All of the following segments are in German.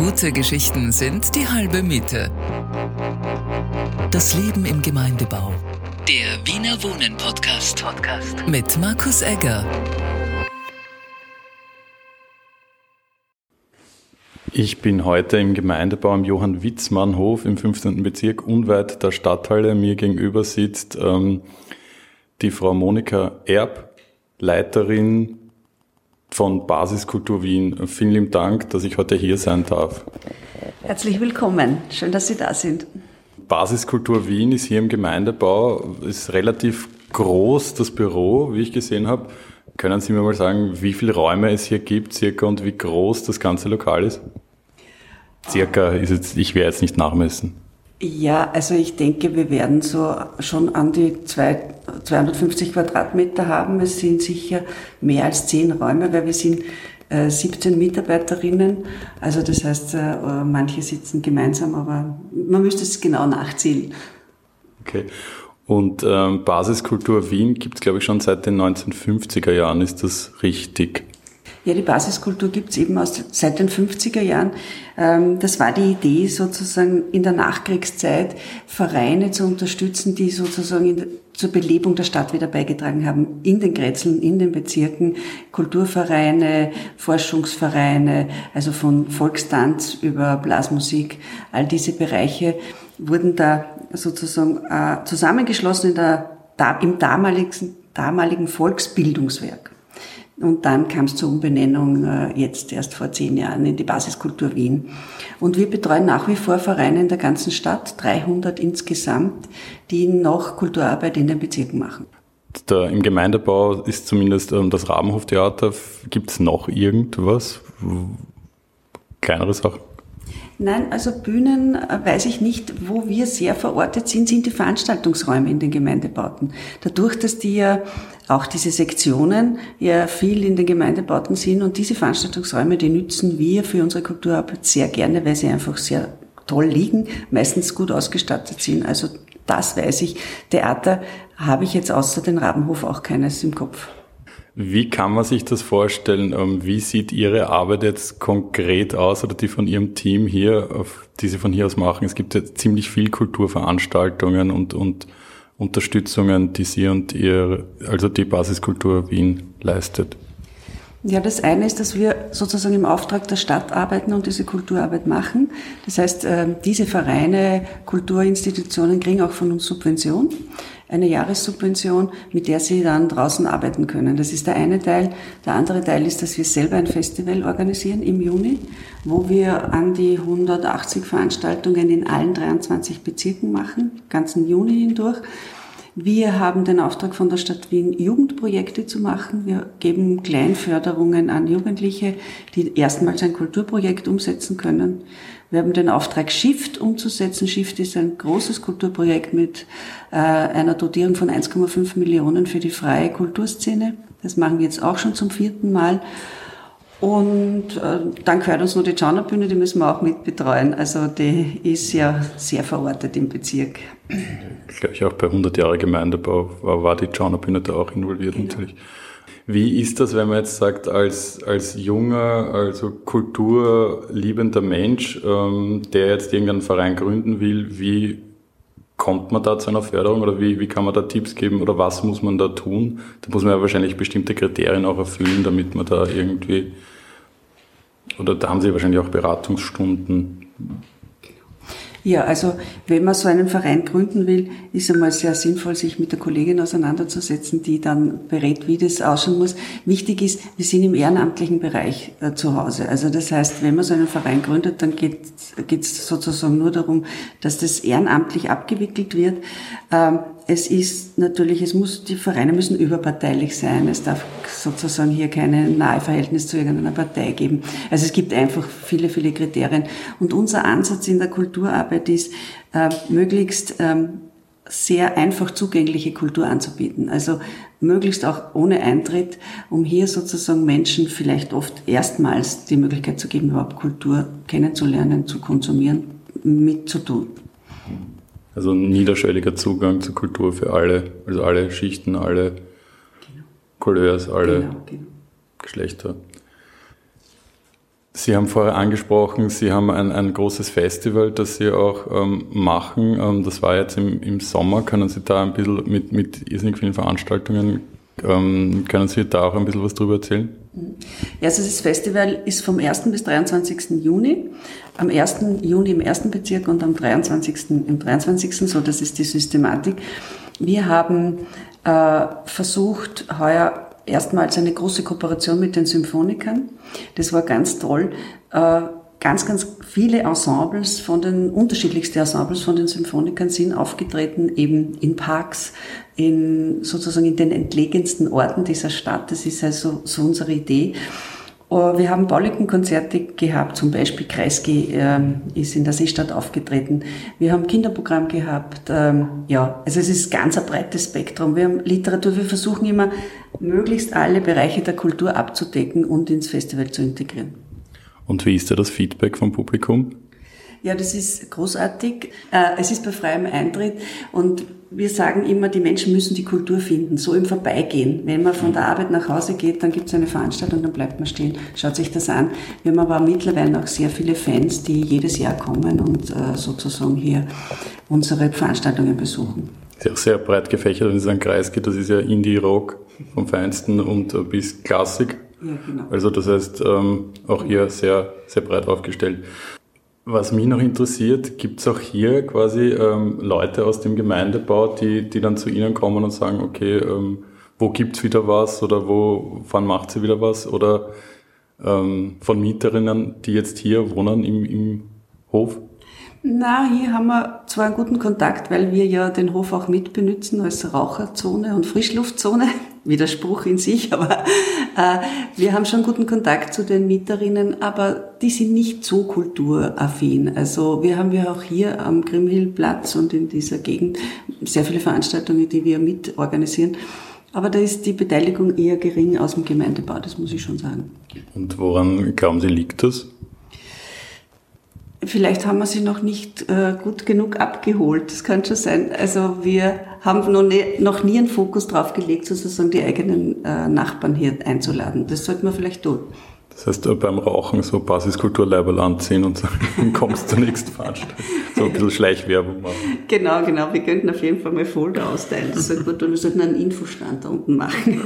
Gute Geschichten sind die halbe Miete. Das Leben im Gemeindebau. Der Wiener Wohnen Podcast. Podcast. Mit Markus Egger. Ich bin heute im Gemeindebau am Johann Witzmann Hof im 15. Bezirk, unweit der Stadthalle. Mir gegenüber sitzt ähm, die Frau Monika Erb, Leiterin von Basiskultur Wien. Vielen lieben Dank, dass ich heute hier sein darf. Herzlich willkommen. Schön, dass Sie da sind. Basiskultur Wien ist hier im Gemeindebau, ist relativ groß, das Büro, wie ich gesehen habe. Können Sie mir mal sagen, wie viele Räume es hier gibt, circa, und wie groß das ganze Lokal ist? Circa ist jetzt, ich werde jetzt nicht nachmessen. Ja, also ich denke, wir werden so schon an die zwei, 250 Quadratmeter haben. Es sind sicher mehr als zehn Räume, weil wir sind äh, 17 Mitarbeiterinnen. Also das heißt, äh, manche sitzen gemeinsam, aber man müsste es genau nachzählen. Okay. Und ähm, Basiskultur Wien gibt es, glaube ich, schon seit den 1950er Jahren. Ist das richtig? Ja, die Basiskultur gibt's eben aus, seit den 50er Jahren. Ähm, das war die Idee, sozusagen in der Nachkriegszeit Vereine zu unterstützen, die sozusagen der, zur Belebung der Stadt wieder beigetragen haben. In den Grätzeln, in den Bezirken, Kulturvereine, Forschungsvereine, also von Volkstanz über Blasmusik, all diese Bereiche wurden da sozusagen äh, zusammengeschlossen in der, im damaligen, damaligen Volksbildungswerk. Und dann kam es zur Umbenennung äh, jetzt erst vor zehn Jahren in die Basiskultur Wien. Und wir betreuen nach wie vor Vereine in der ganzen Stadt, 300 insgesamt, die noch Kulturarbeit in den Bezirken machen. Da Im Gemeindebau ist zumindest ähm, das Rabenhoftheater. Gibt es noch irgendwas? Kleinere Sachen? Nein, also Bühnen äh, weiß ich nicht, wo wir sehr verortet sind, sind die Veranstaltungsräume in den Gemeindebauten. Dadurch, dass die ja auch diese Sektionen ja viel in den Gemeindebauten sind und diese Veranstaltungsräume, die nützen wir für unsere Kulturarbeit sehr gerne, weil sie einfach sehr toll liegen, meistens gut ausgestattet sind. Also das weiß ich. Theater habe ich jetzt außer den Rabenhof auch keines im Kopf. Wie kann man sich das vorstellen? Ähm, wie sieht Ihre Arbeit jetzt konkret aus oder die von Ihrem Team hier, die Sie von hier aus machen? Es gibt ja ziemlich viel Kulturveranstaltungen und, und Unterstützungen, die Sie und Ihr, also die Basiskultur Wien leistet. Ja, das eine ist, dass wir sozusagen im Auftrag der Stadt arbeiten und diese Kulturarbeit machen. Das heißt, äh, diese Vereine, Kulturinstitutionen kriegen auch von uns Subvention eine Jahressubvention, mit der sie dann draußen arbeiten können. Das ist der eine Teil. Der andere Teil ist, dass wir selber ein Festival organisieren im Juni, wo wir an die 180 Veranstaltungen in allen 23 Bezirken machen, ganzen Juni hindurch. Wir haben den Auftrag von der Stadt Wien, Jugendprojekte zu machen. Wir geben Kleinförderungen an Jugendliche, die erstmals ein Kulturprojekt umsetzen können. Wir haben den Auftrag, Shift umzusetzen. Shift ist ein großes Kulturprojekt mit äh, einer Dotierung von 1,5 Millionen für die freie Kulturszene. Das machen wir jetzt auch schon zum vierten Mal. Und äh, dann gehört uns noch die Schaunerbühne, die müssen wir auch mit betreuen. Also die ist ja sehr verortet im Bezirk. Ich glaube, auch bei 100 Jahre Gemeindebau war, war die Schaunerbühne da auch involviert genau. natürlich. Wie ist das, wenn man jetzt sagt, als, als junger, also kulturliebender Mensch, ähm, der jetzt irgendeinen Verein gründen will, wie kommt man da zu einer Förderung oder wie, wie kann man da Tipps geben oder was muss man da tun? Da muss man ja wahrscheinlich bestimmte Kriterien auch erfüllen, damit man da irgendwie, oder da haben Sie wahrscheinlich auch Beratungsstunden. Ja, also wenn man so einen Verein gründen will, ist einmal sehr sinnvoll, sich mit der Kollegin auseinanderzusetzen, die dann berät, wie das ausschauen muss. Wichtig ist, wir sind im ehrenamtlichen Bereich äh, zu Hause. Also das heißt, wenn man so einen Verein gründet, dann geht es sozusagen nur darum, dass das ehrenamtlich abgewickelt wird. Ähm, es ist natürlich, es muss, die Vereine müssen überparteilich sein. Es darf sozusagen hier kein Naheverhältnis zu irgendeiner Partei geben. Also es gibt einfach viele, viele Kriterien. Und unser Ansatz in der Kulturarbeit ist, äh, möglichst ähm, sehr einfach zugängliche Kultur anzubieten. Also möglichst auch ohne Eintritt, um hier sozusagen Menschen vielleicht oft erstmals die Möglichkeit zu geben, überhaupt Kultur kennenzulernen, zu konsumieren, mitzutun. Also ein niederschwelliger Zugang zur Kultur für alle, also alle Schichten, alle genau. Couleurs, alle genau, genau. Geschlechter. Sie haben vorher angesprochen, Sie haben ein, ein großes Festival, das Sie auch ähm, machen. Ähm, das war jetzt im, im Sommer. Können Sie da ein bisschen mit, mit irrsinnig vielen Veranstaltungen, ähm, können Sie da auch ein bisschen was drüber erzählen? Ja, also das Festival ist vom 1. bis 23. Juni. Am 1. Juni im ersten Bezirk und am 23. im 23. so, das ist die Systematik. Wir haben äh, versucht, heuer erstmals eine große Kooperation mit den Symphonikern. Das war ganz toll. Äh, ganz, ganz viele Ensembles von den, unterschiedlichste Ensembles von den Symphonikern sind aufgetreten, eben in Parks, in, sozusagen in den entlegensten Orten dieser Stadt. Das ist also so unsere Idee. Wir haben Pauliken-Konzerte gehabt, zum Beispiel Kreisky ähm, ist in der Seestadt aufgetreten. Wir haben Kinderprogramm gehabt. Ähm, ja, also es ist ganz ein breites Spektrum. Wir haben Literatur. Wir versuchen immer, möglichst alle Bereiche der Kultur abzudecken und ins Festival zu integrieren. Und wie ist da das Feedback vom Publikum? Ja, das ist großartig. Äh, es ist bei freiem Eintritt und wir sagen immer, die Menschen müssen die Kultur finden, so im Vorbeigehen. Wenn man von der Arbeit nach Hause geht, dann gibt es eine Veranstaltung, dann bleibt man stehen, schaut sich das an. Wir haben aber mittlerweile auch sehr viele Fans, die jedes Jahr kommen und äh, sozusagen hier unsere Veranstaltungen besuchen. Ist auch sehr breit gefächert, wenn es an Kreis geht. Das ist ja Indie-Rock vom Feinsten und bis Klassik. Ja, genau. Also das heißt, ähm, auch hier sehr, sehr breit aufgestellt. Was mich noch interessiert, gibt es auch hier quasi ähm, Leute aus dem Gemeindebau, die, die dann zu Ihnen kommen und sagen, okay, ähm, wo gibt's wieder was oder wo, wann macht sie wieder was? Oder ähm, von Mieterinnen, die jetzt hier wohnen im, im Hof? Na, hier haben wir zwar einen guten Kontakt, weil wir ja den Hof auch mitbenützen als Raucherzone und Frischluftzone. Widerspruch in sich, aber äh, wir haben schon guten Kontakt zu den Mieterinnen, aber die sind nicht so kulturaffin. Also wir haben ja auch hier am Grimhillplatz und in dieser Gegend sehr viele Veranstaltungen, die wir mitorganisieren. Aber da ist die Beteiligung eher gering aus dem Gemeindebau, das muss ich schon sagen. Und woran glauben Sie, liegt das? Vielleicht haben wir sie noch nicht äh, gut genug abgeholt. Das kann schon sein. Also wir haben noch nie, noch nie einen Fokus drauf gelegt, sozusagen die eigenen äh, Nachbarn hier einzuladen. Das sollte man vielleicht tun. Das heißt, äh, beim Rauchen so Basiskulturleibel anziehen und dann kommst du zur nächsten Veranstaltung. So ein bisschen Schleichwerbung machen. Genau, genau. Wir könnten auf jeden Fall mal Folder austeilen. Das ist gut und wir sollten einen Infostand da unten machen.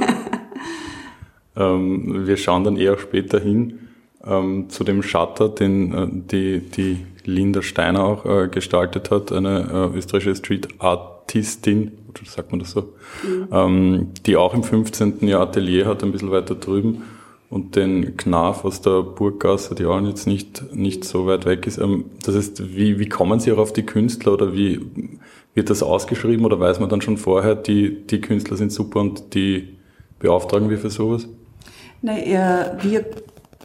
ähm, wir schauen dann eher später hin ähm, zu dem Shutter, den äh, die, die Linda Steiner auch äh, gestaltet hat, eine äh, österreichische Street Artistin, sagt man das so, mhm. ähm, die auch im 15. Jahr Atelier hat, ein bisschen weiter drüben und den Knaf aus der Burggasse, die auch jetzt nicht, nicht so weit weg ist. Ähm, das heißt, wie, wie kommen Sie auch auf die Künstler oder wie wird das ausgeschrieben oder weiß man dann schon vorher, die, die Künstler sind super und die beauftragen wir für sowas? Naja, wir,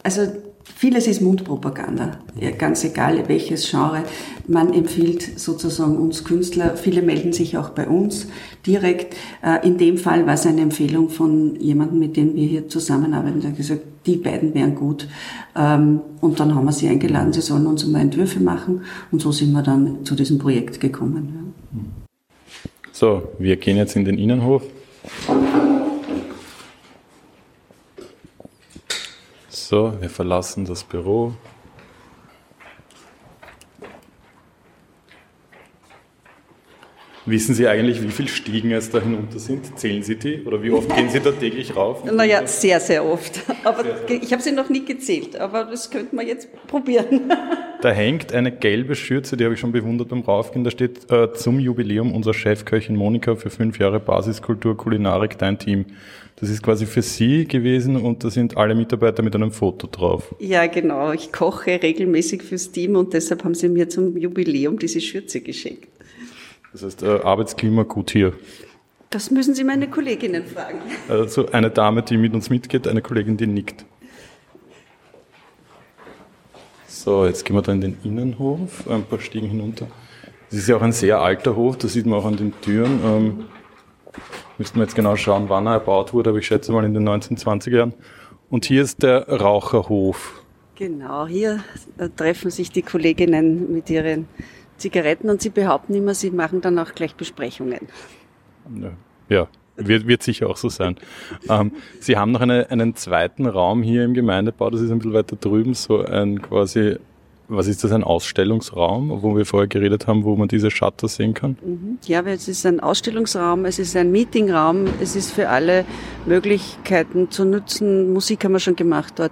also Vieles ist Mundpropaganda, ganz egal welches Genre. Man empfiehlt sozusagen uns Künstler, viele melden sich auch bei uns direkt. Äh, in dem Fall war es eine Empfehlung von jemandem, mit dem wir hier zusammenarbeiten, der hat gesagt, die beiden wären gut. Ähm, und dann haben wir sie eingeladen, sie sollen uns mal Entwürfe machen. Und so sind wir dann zu diesem Projekt gekommen. So, wir gehen jetzt in den Innenhof. So, wir verlassen das Büro. Wissen Sie eigentlich, wie viele Stiegen es da hinunter sind? Zählen Sie die? Oder wie oft gehen Sie da täglich rauf? Naja, sehr, sehr oft. Aber sehr, sehr. ich habe sie noch nie gezählt, aber das könnte man jetzt probieren. Da hängt eine gelbe Schürze, die habe ich schon bewundert beim Raufgehen. Da steht äh, zum Jubiläum unserer Chefköchin Monika für fünf Jahre Basiskultur, Kulinarik, dein Team. Das ist quasi für Sie gewesen und da sind alle Mitarbeiter mit einem Foto drauf. Ja, genau. Ich koche regelmäßig fürs Team und deshalb haben sie mir zum Jubiläum diese Schürze geschenkt. Das heißt, äh, Arbeitsklima gut hier. Das müssen Sie meine Kolleginnen fragen. Also eine Dame, die mit uns mitgeht, eine Kollegin, die nickt. So, jetzt gehen wir da in den Innenhof, ein paar Stiegen hinunter. Das ist ja auch ein sehr alter Hof, das sieht man auch an den Türen. Müssten wir jetzt genau schauen, wann er erbaut wurde, aber ich schätze mal in den 1920er Jahren. Und hier ist der Raucherhof. Genau, hier äh, treffen sich die Kolleginnen mit ihren Zigaretten und sie behaupten immer, sie machen dann auch gleich Besprechungen. Ja, wird, wird sicher auch so sein. Ähm, Sie haben noch eine, einen zweiten Raum hier im Gemeindebau, das ist ein bisschen weiter drüben, so ein quasi was ist das, ein Ausstellungsraum, wo wir vorher geredet haben, wo man diese Shutter sehen kann? Mhm. Ja, es ist ein Ausstellungsraum, es ist ein Meetingraum, es ist für alle Möglichkeiten zu nutzen. Musik haben wir schon gemacht dort.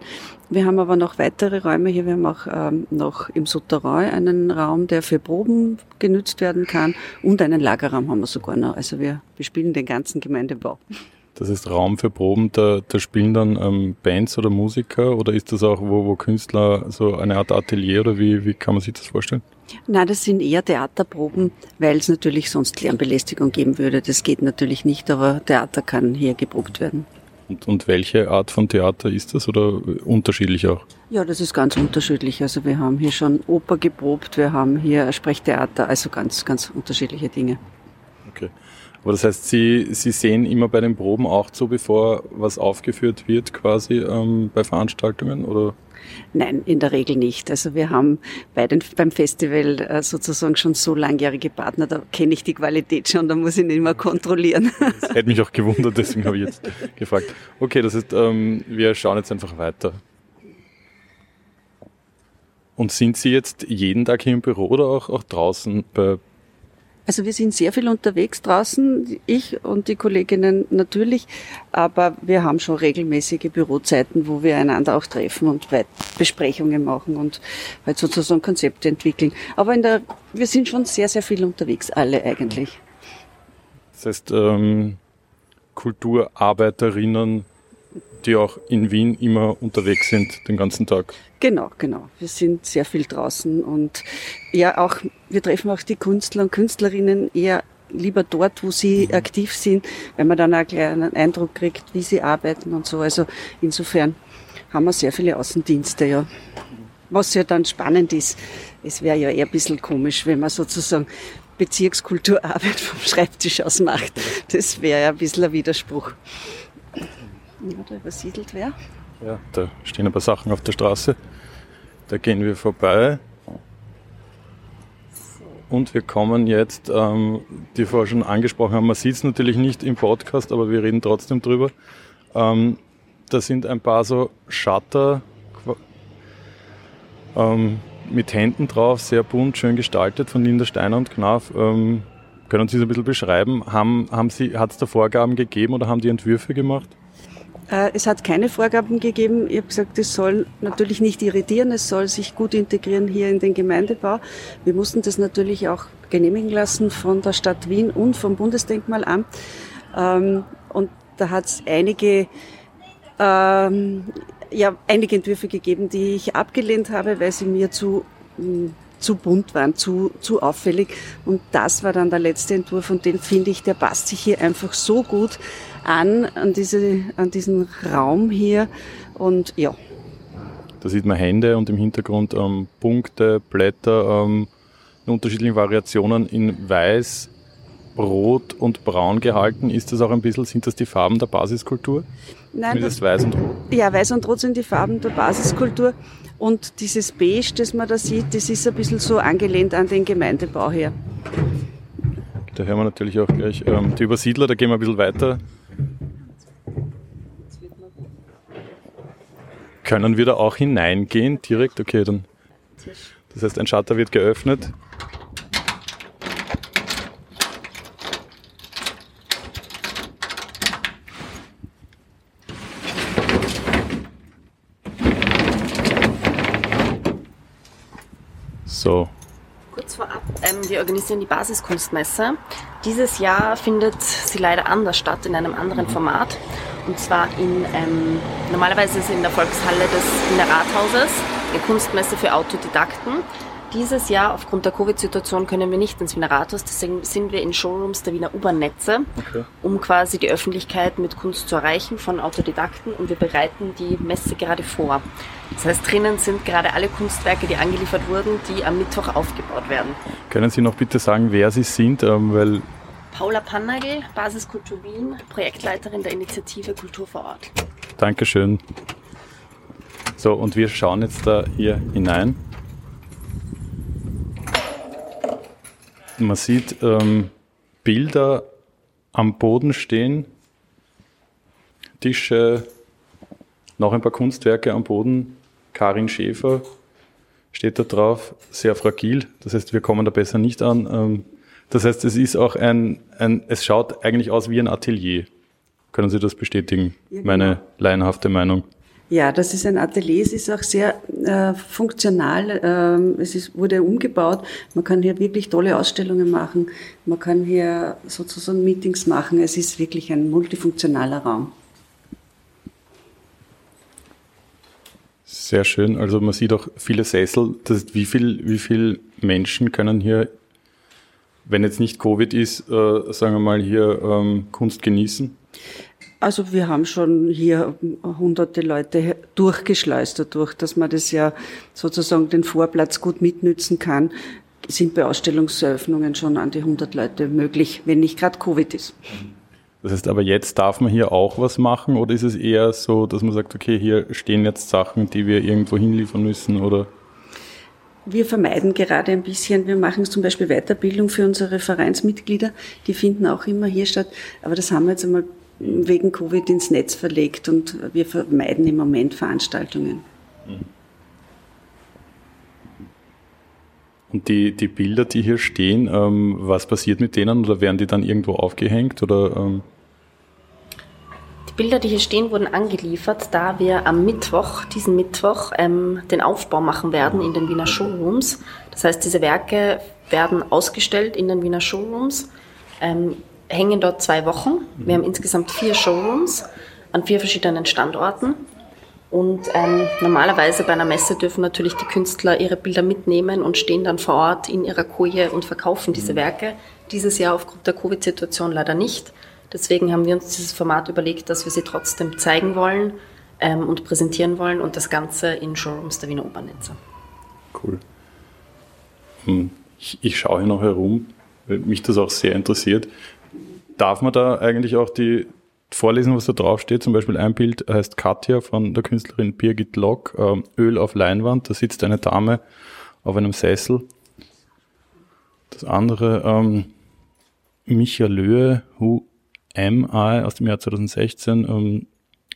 Wir haben aber noch weitere Räume hier. Wir haben auch ähm, noch im Souterrain einen Raum, der für Proben genützt werden kann und einen Lagerraum haben wir sogar noch. Also wir bespielen den ganzen Gemeindebau. Das ist Raum für Proben, da, da spielen dann ähm, Bands oder Musiker oder ist das auch, wo, wo Künstler so eine Art Atelier oder wie, wie kann man sich das vorstellen? Nein, das sind eher Theaterproben, weil es natürlich sonst Lärmbelästigung geben würde. Das geht natürlich nicht, aber Theater kann hier geprobt werden. Und, und welche Art von Theater ist das oder unterschiedlich auch? Ja, das ist ganz unterschiedlich. Also wir haben hier schon Oper geprobt, wir haben hier Sprechtheater, also ganz, ganz unterschiedliche Dinge. Okay. Aber das heißt, Sie, Sie sehen immer bei den Proben auch zu, bevor was aufgeführt wird, quasi ähm, bei Veranstaltungen oder? Nein, in der Regel nicht. Also wir haben bei den, beim Festival äh, sozusagen schon so langjährige Partner, da kenne ich die Qualität schon, da muss ich nicht mehr kontrollieren. Das hätte mich auch gewundert, deswegen habe ich jetzt gefragt. Okay, das heißt, ähm, wir schauen jetzt einfach weiter. Und sind Sie jetzt jeden Tag hier im Büro oder auch, auch draußen bei, also wir sind sehr viel unterwegs draußen, ich und die Kolleginnen natürlich, aber wir haben schon regelmäßige Bürozeiten, wo wir einander auch treffen und Besprechungen machen und halt sozusagen Konzepte entwickeln. Aber in der, wir sind schon sehr, sehr viel unterwegs, alle eigentlich. Das heißt, ähm, Kulturarbeiterinnen die auch in Wien immer unterwegs sind den ganzen Tag. Genau, genau. Wir sind sehr viel draußen und ja, auch, wir treffen auch die Künstler und Künstlerinnen eher lieber dort, wo sie mhm. aktiv sind, weil man dann auch einen Eindruck kriegt, wie sie arbeiten und so. Also insofern haben wir sehr viele Außendienste, ja. Was ja dann spannend ist, es wäre ja eher ein bisschen komisch, wenn man sozusagen Bezirkskulturarbeit vom Schreibtisch aus macht. Das wäre ja ein bisschen ein Widerspruch. Ja, da übersiedelt wer? Ja, da stehen ein paar Sachen auf der Straße. Da gehen wir vorbei. Und wir kommen jetzt, ähm, die vorher schon angesprochen haben, man sieht es natürlich nicht im Podcast, aber wir reden trotzdem drüber. Ähm, da sind ein paar so Shutter ähm, mit Händen drauf, sehr bunt, schön gestaltet von Linda Steiner und Knaf. Ähm, können Sie es ein bisschen beschreiben? Haben, haben Sie, hat es da Vorgaben gegeben oder haben die Entwürfe gemacht? Äh, es hat keine Vorgaben gegeben. Ich habe gesagt, es soll natürlich nicht irritieren, es soll sich gut integrieren hier in den Gemeindebau. Wir mussten das natürlich auch genehmigen lassen von der Stadt Wien und vom Bundesdenkmalamt. Ähm, und da hat es einige, ähm, ja, einige Entwürfe gegeben, die ich abgelehnt habe, weil sie mir zu hm, zu bunt waren, zu, zu auffällig. Und das war dann der letzte Entwurf und den finde ich, der passt sich hier einfach so gut an, an, diese, an diesen Raum hier. Und ja. Da sieht man Hände und im Hintergrund ähm, Punkte, Blätter ähm, in unterschiedlichen Variationen in weiß, rot und braun gehalten. Ist das auch ein bisschen, sind das die Farben der Basiskultur? Nein. Das, weiß und rot? Ja, weiß und rot sind die Farben der Basiskultur. Und dieses Beige, das man da sieht, das ist ein bisschen so angelehnt an den Gemeindebau her. Da hören wir natürlich auch gleich ähm, die Übersiedler, da gehen wir ein bisschen weiter Können wir da auch hineingehen direkt? Okay, dann. Das heißt, ein Shutter wird geöffnet. So. Kurz vorab, ähm, wir organisieren die Basiskunstmesse. Dieses Jahr findet sie leider anders statt, in einem anderen Format. Und zwar in, ähm, normalerweise ist es in der Volkshalle des Wiener Rathauses, eine Kunstmesse für Autodidakten. Dieses Jahr, aufgrund der Covid-Situation, können wir nicht ins Wiener Rathaus, deswegen sind wir in Showrooms der Wiener U-Bahn-Netze, okay. um quasi die Öffentlichkeit mit Kunst zu erreichen von Autodidakten und wir bereiten die Messe gerade vor. Das heißt, drinnen sind gerade alle Kunstwerke, die angeliefert wurden, die am Mittwoch aufgebaut werden. Können Sie noch bitte sagen, wer Sie sind? Ähm, weil Paula Pannagel, Basiskultur Wien, Projektleiterin der Initiative Kultur vor Ort. Dankeschön. So, und wir schauen jetzt da hier hinein. Man sieht ähm, Bilder am Boden stehen, Tische, noch ein paar Kunstwerke am Boden. Karin Schäfer steht da drauf, sehr fragil. Das heißt, wir kommen da besser nicht an. Ähm, das heißt, es ist auch ein, ein es schaut eigentlich aus wie ein Atelier. Können Sie das bestätigen? Ja, genau. Meine laienhafte Meinung. Ja, das ist ein Atelier. Es ist auch sehr äh, funktional. Ähm, es ist, wurde umgebaut. Man kann hier wirklich tolle Ausstellungen machen. Man kann hier sozusagen Meetings machen. Es ist wirklich ein multifunktionaler Raum. Sehr schön. Also man sieht auch viele Sessel. Das ist, wie viel, wie viel Menschen können hier, wenn jetzt nicht Covid ist, äh, sagen wir mal hier ähm, Kunst genießen? Also wir haben schon hier hunderte Leute durchgeschleust dadurch, dass man das ja sozusagen den Vorplatz gut mitnützen kann, sind bei Ausstellungseröffnungen schon an die 100 Leute möglich, wenn nicht gerade Covid ist. Das heißt aber jetzt darf man hier auch was machen oder ist es eher so, dass man sagt, okay, hier stehen jetzt Sachen, die wir irgendwo hinliefern müssen oder? Wir vermeiden gerade ein bisschen, wir machen zum Beispiel Weiterbildung für unsere Vereinsmitglieder, die finden auch immer hier statt, aber das haben wir jetzt einmal wegen Covid ins Netz verlegt und wir vermeiden im Moment Veranstaltungen. Und die, die Bilder, die hier stehen, ähm, was passiert mit denen oder werden die dann irgendwo aufgehängt oder? Die Bilder, die hier stehen, wurden angeliefert, da wir am Mittwoch, diesen Mittwoch, ähm, den Aufbau machen werden in den Wiener Showrooms. Das heißt, diese Werke werden ausgestellt in den Wiener Showrooms. Ähm, hängen dort zwei Wochen. Wir haben insgesamt vier Showrooms an vier verschiedenen Standorten. Und ähm, normalerweise bei einer Messe dürfen natürlich die Künstler ihre Bilder mitnehmen und stehen dann vor Ort in ihrer Koje und verkaufen diese Werke. Dieses Jahr aufgrund der Covid-Situation leider nicht. Deswegen haben wir uns dieses Format überlegt, dass wir sie trotzdem zeigen wollen ähm, und präsentieren wollen und das Ganze in Showrooms der Wiener Opernnetze. Cool. Hm, ich, ich schaue hier noch herum, weil mich das auch sehr interessiert. Darf man da eigentlich auch die vorlesen, was da draufsteht? Zum Beispiel ein Bild heißt Katja von der Künstlerin Birgit Lock, ähm, Öl auf Leinwand. Da sitzt eine Dame auf einem Sessel. Das andere, ähm, Micha Löhe, Who Am I aus dem Jahr 2016. Ähm,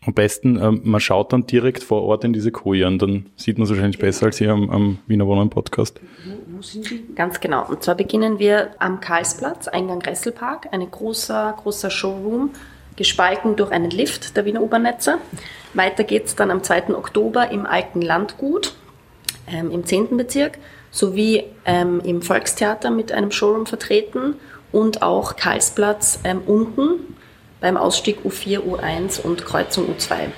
am besten, ähm, man schaut dann direkt vor Ort in diese Koje und dann sieht man es wahrscheinlich besser als hier am, am Wiener Wohnen Podcast. Ganz genau. Und zwar beginnen wir am Karlsplatz, Eingang Resselpark, ein großer, großer Showroom, gespalten durch einen Lift der Wiener U-Bahn-Netze. Weiter geht es dann am 2. Oktober im Alten Landgut, ähm, im 10. Bezirk, sowie ähm, im Volkstheater mit einem Showroom vertreten und auch Karlsplatz ähm, unten beim Ausstieg U4, U1 und Kreuzung U2.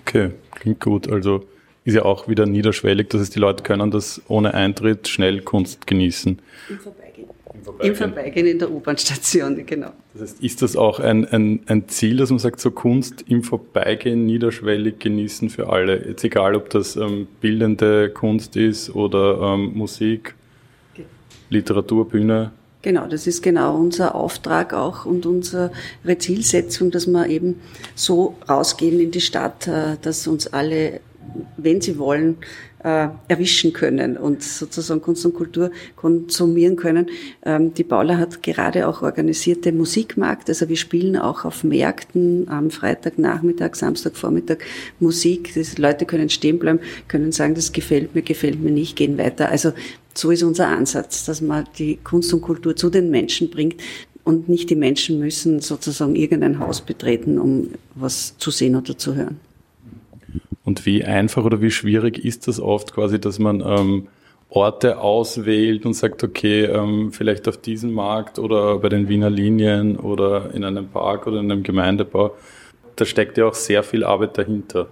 Okay, klingt gut. Also ist ja auch wieder niederschwellig, dass es die Leute können das ohne Eintritt schnell Kunst genießen. Im Vorbeigehen. Im Vorbeigehen, Im Vorbeigehen in der U-Bahn-Station, genau. Das heißt, ist das auch ein, ein, ein Ziel, dass man sagt, so Kunst im Vorbeigehen niederschwellig genießen für alle? Jetzt egal, ob das ähm, bildende Kunst ist oder ähm, Musik, Literatur, Bühne. Genau, das ist genau unser Auftrag auch und unsere Zielsetzung, dass wir eben so rausgehen in die Stadt, äh, dass uns alle wenn sie wollen, äh, erwischen können und sozusagen Kunst und Kultur konsumieren können. Ähm, die Paula hat gerade auch organisierte Musikmarkt, also wir spielen auch auf Märkten am Freitagnachmittag, Samstagvormittag Musik. Die Leute können stehen bleiben, können sagen, das gefällt mir, gefällt mir nicht, gehen weiter. Also so ist unser Ansatz, dass man die Kunst und Kultur zu den Menschen bringt, und nicht die Menschen müssen sozusagen irgendein Haus betreten, um was zu sehen oder zu hören. Und wie einfach oder wie schwierig ist das oft quasi, dass man ähm, Orte auswählt und sagt, okay, ähm, vielleicht auf diesem Markt oder bei den Wiener Linien oder in einem Park oder in einem Gemeindebau. Da steckt ja auch sehr viel Arbeit dahinter.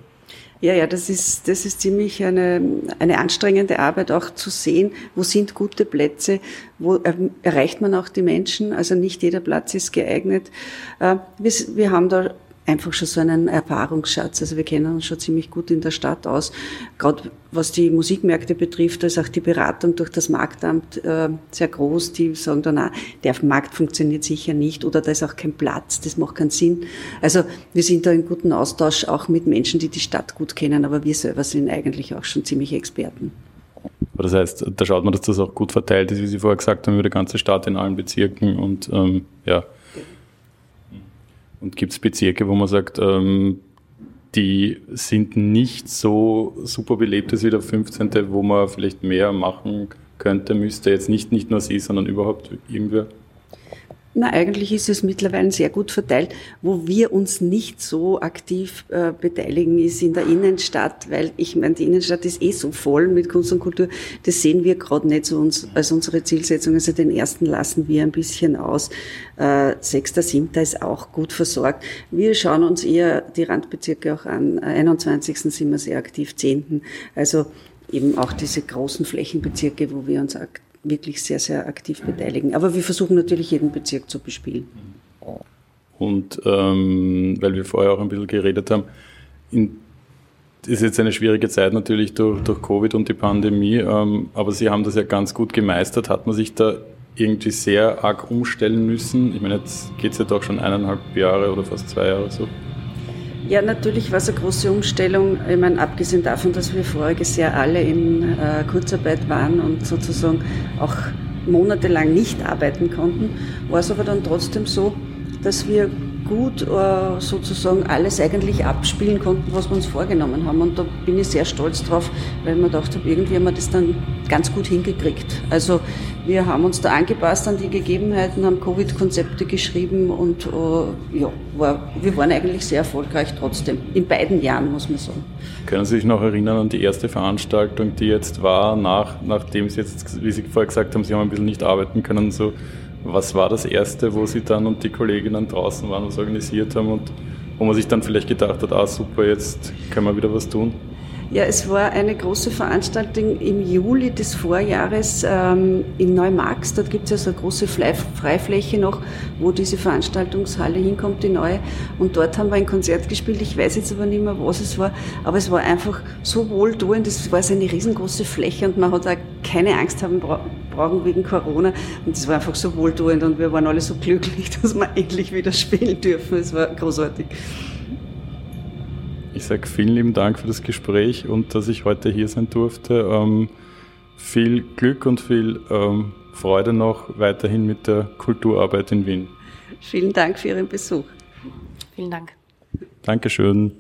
Ja, ja, das ist, das ist ziemlich eine, eine anstrengende Arbeit, auch zu sehen, wo sind gute Plätze, wo erreicht man auch die Menschen. Also nicht jeder Platz ist geeignet. Äh, wir, wir haben da einfach schon so einen Erfahrungsschatz. Also wir kennen uns schon ziemlich gut in der Stadt aus. Gerade was die Musikmärkte betrifft, da ist auch die Beratung durch das Marktamt äh, sehr groß. Die sagen dann, ah, der Markt funktioniert sicher nicht oder da ist auch kein Platz, das macht keinen Sinn. Also wir sind da in guten Austausch auch mit Menschen, die die Stadt gut kennen, aber wir selber sind eigentlich auch schon ziemlich Experten. Das heißt, da schaut man, dass das auch gut verteilt ist, wie Sie vorher gesagt haben, über die ganze Stadt in allen Bezirken und ähm, ja, Und gibt es Bezirke, wo man sagt, ähm, die sind nicht so super belebt wie der 15., wo man vielleicht mehr machen könnte, müsste. Jetzt nicht, nicht nur Sie, sondern überhaupt irgendwer. Na, eigentlich ist es mittlerweile sehr gut verteilt. Wo wir uns nicht so aktiv äh, beteiligen, ist in der Innenstadt, weil ich meine, die Innenstadt ist eh so voll mit Kunst und Kultur. Das sehen wir gerade nicht so uns, als unsere Zielsetzung. Also den ersten lassen wir ein bisschen aus. Äh, Sechster, siebter ist auch gut versorgt. Wir schauen uns eher die Randbezirke auch an. 21. sind wir sehr aktiv, 10. Also eben auch diese großen Flächenbezirke, wo wir uns aktiv wirklich sehr, sehr aktiv beteiligen. Aber wir versuchen natürlich jeden Bezirk zu bespielen. Und ähm, weil wir vorher auch ein bisschen geredet haben, in, ist jetzt eine schwierige Zeit natürlich durch, durch Covid und die Pandemie, ähm, aber Sie haben das ja ganz gut gemeistert. Hat man sich da irgendwie sehr arg umstellen müssen? Ich meine, jetzt geht es ja doch schon eineinhalb Jahre oder fast zwei Jahre so. Ja, natürlich war es eine große Umstellung. Ich meine, abgesehen davon, dass wir voriges Jahr alle in äh, Kurzarbeit waren und sozusagen auch monatelang nicht arbeiten konnten, war es aber dann trotzdem so, dass wir gut äh, sozusagen alles eigentlich abspielen konnten, was wir uns vorgenommen haben. Und da bin ich sehr stolz drauf, weil ich mir gedacht habe, irgendwie haben wir das dann ganz gut hingekriegt. Also wir haben uns da angepasst an die Gegebenheiten, haben Covid-Konzepte geschrieben und äh, ja, war, wir waren eigentlich sehr erfolgreich trotzdem. In beiden Jahren, muss man sagen. Können Sie sich noch erinnern an die erste Veranstaltung, die jetzt war, nach, nachdem Sie jetzt, wie Sie vorher gesagt haben, Sie haben ein bisschen nicht arbeiten können, so was war das erste, wo Sie dann und die Kolleginnen draußen waren, was organisiert haben und wo man sich dann vielleicht gedacht hat, ah super, jetzt können wir wieder was tun? Ja, es war eine große Veranstaltung im Juli des Vorjahres ähm, in Neumarx. Dort gibt es ja so eine große Freifläche noch, wo diese Veranstaltungshalle hinkommt, die neue. Und dort haben wir ein Konzert gespielt. Ich weiß jetzt aber nicht mehr, was es war. Aber es war einfach so wohltuend. Es war so eine riesengroße Fläche und man hat auch keine Angst haben brauchen wegen Corona. Und es war einfach so wohltuend und wir waren alle so glücklich, dass wir endlich wieder spielen dürfen. Es war großartig. Ich sage vielen lieben Dank für das Gespräch und dass ich heute hier sein durfte. Ähm, viel Glück und viel ähm, Freude noch weiterhin mit der Kulturarbeit in Wien. Vielen Dank für Ihren Besuch. Vielen Dank. Dankeschön.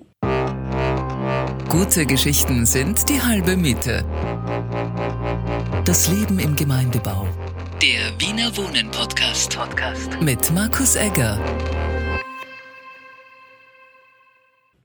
Gute Geschichten sind die halbe Miete. Das Leben im Gemeindebau. Der Wiener Wohnen Podcast. Podcast. Mit Markus Egger.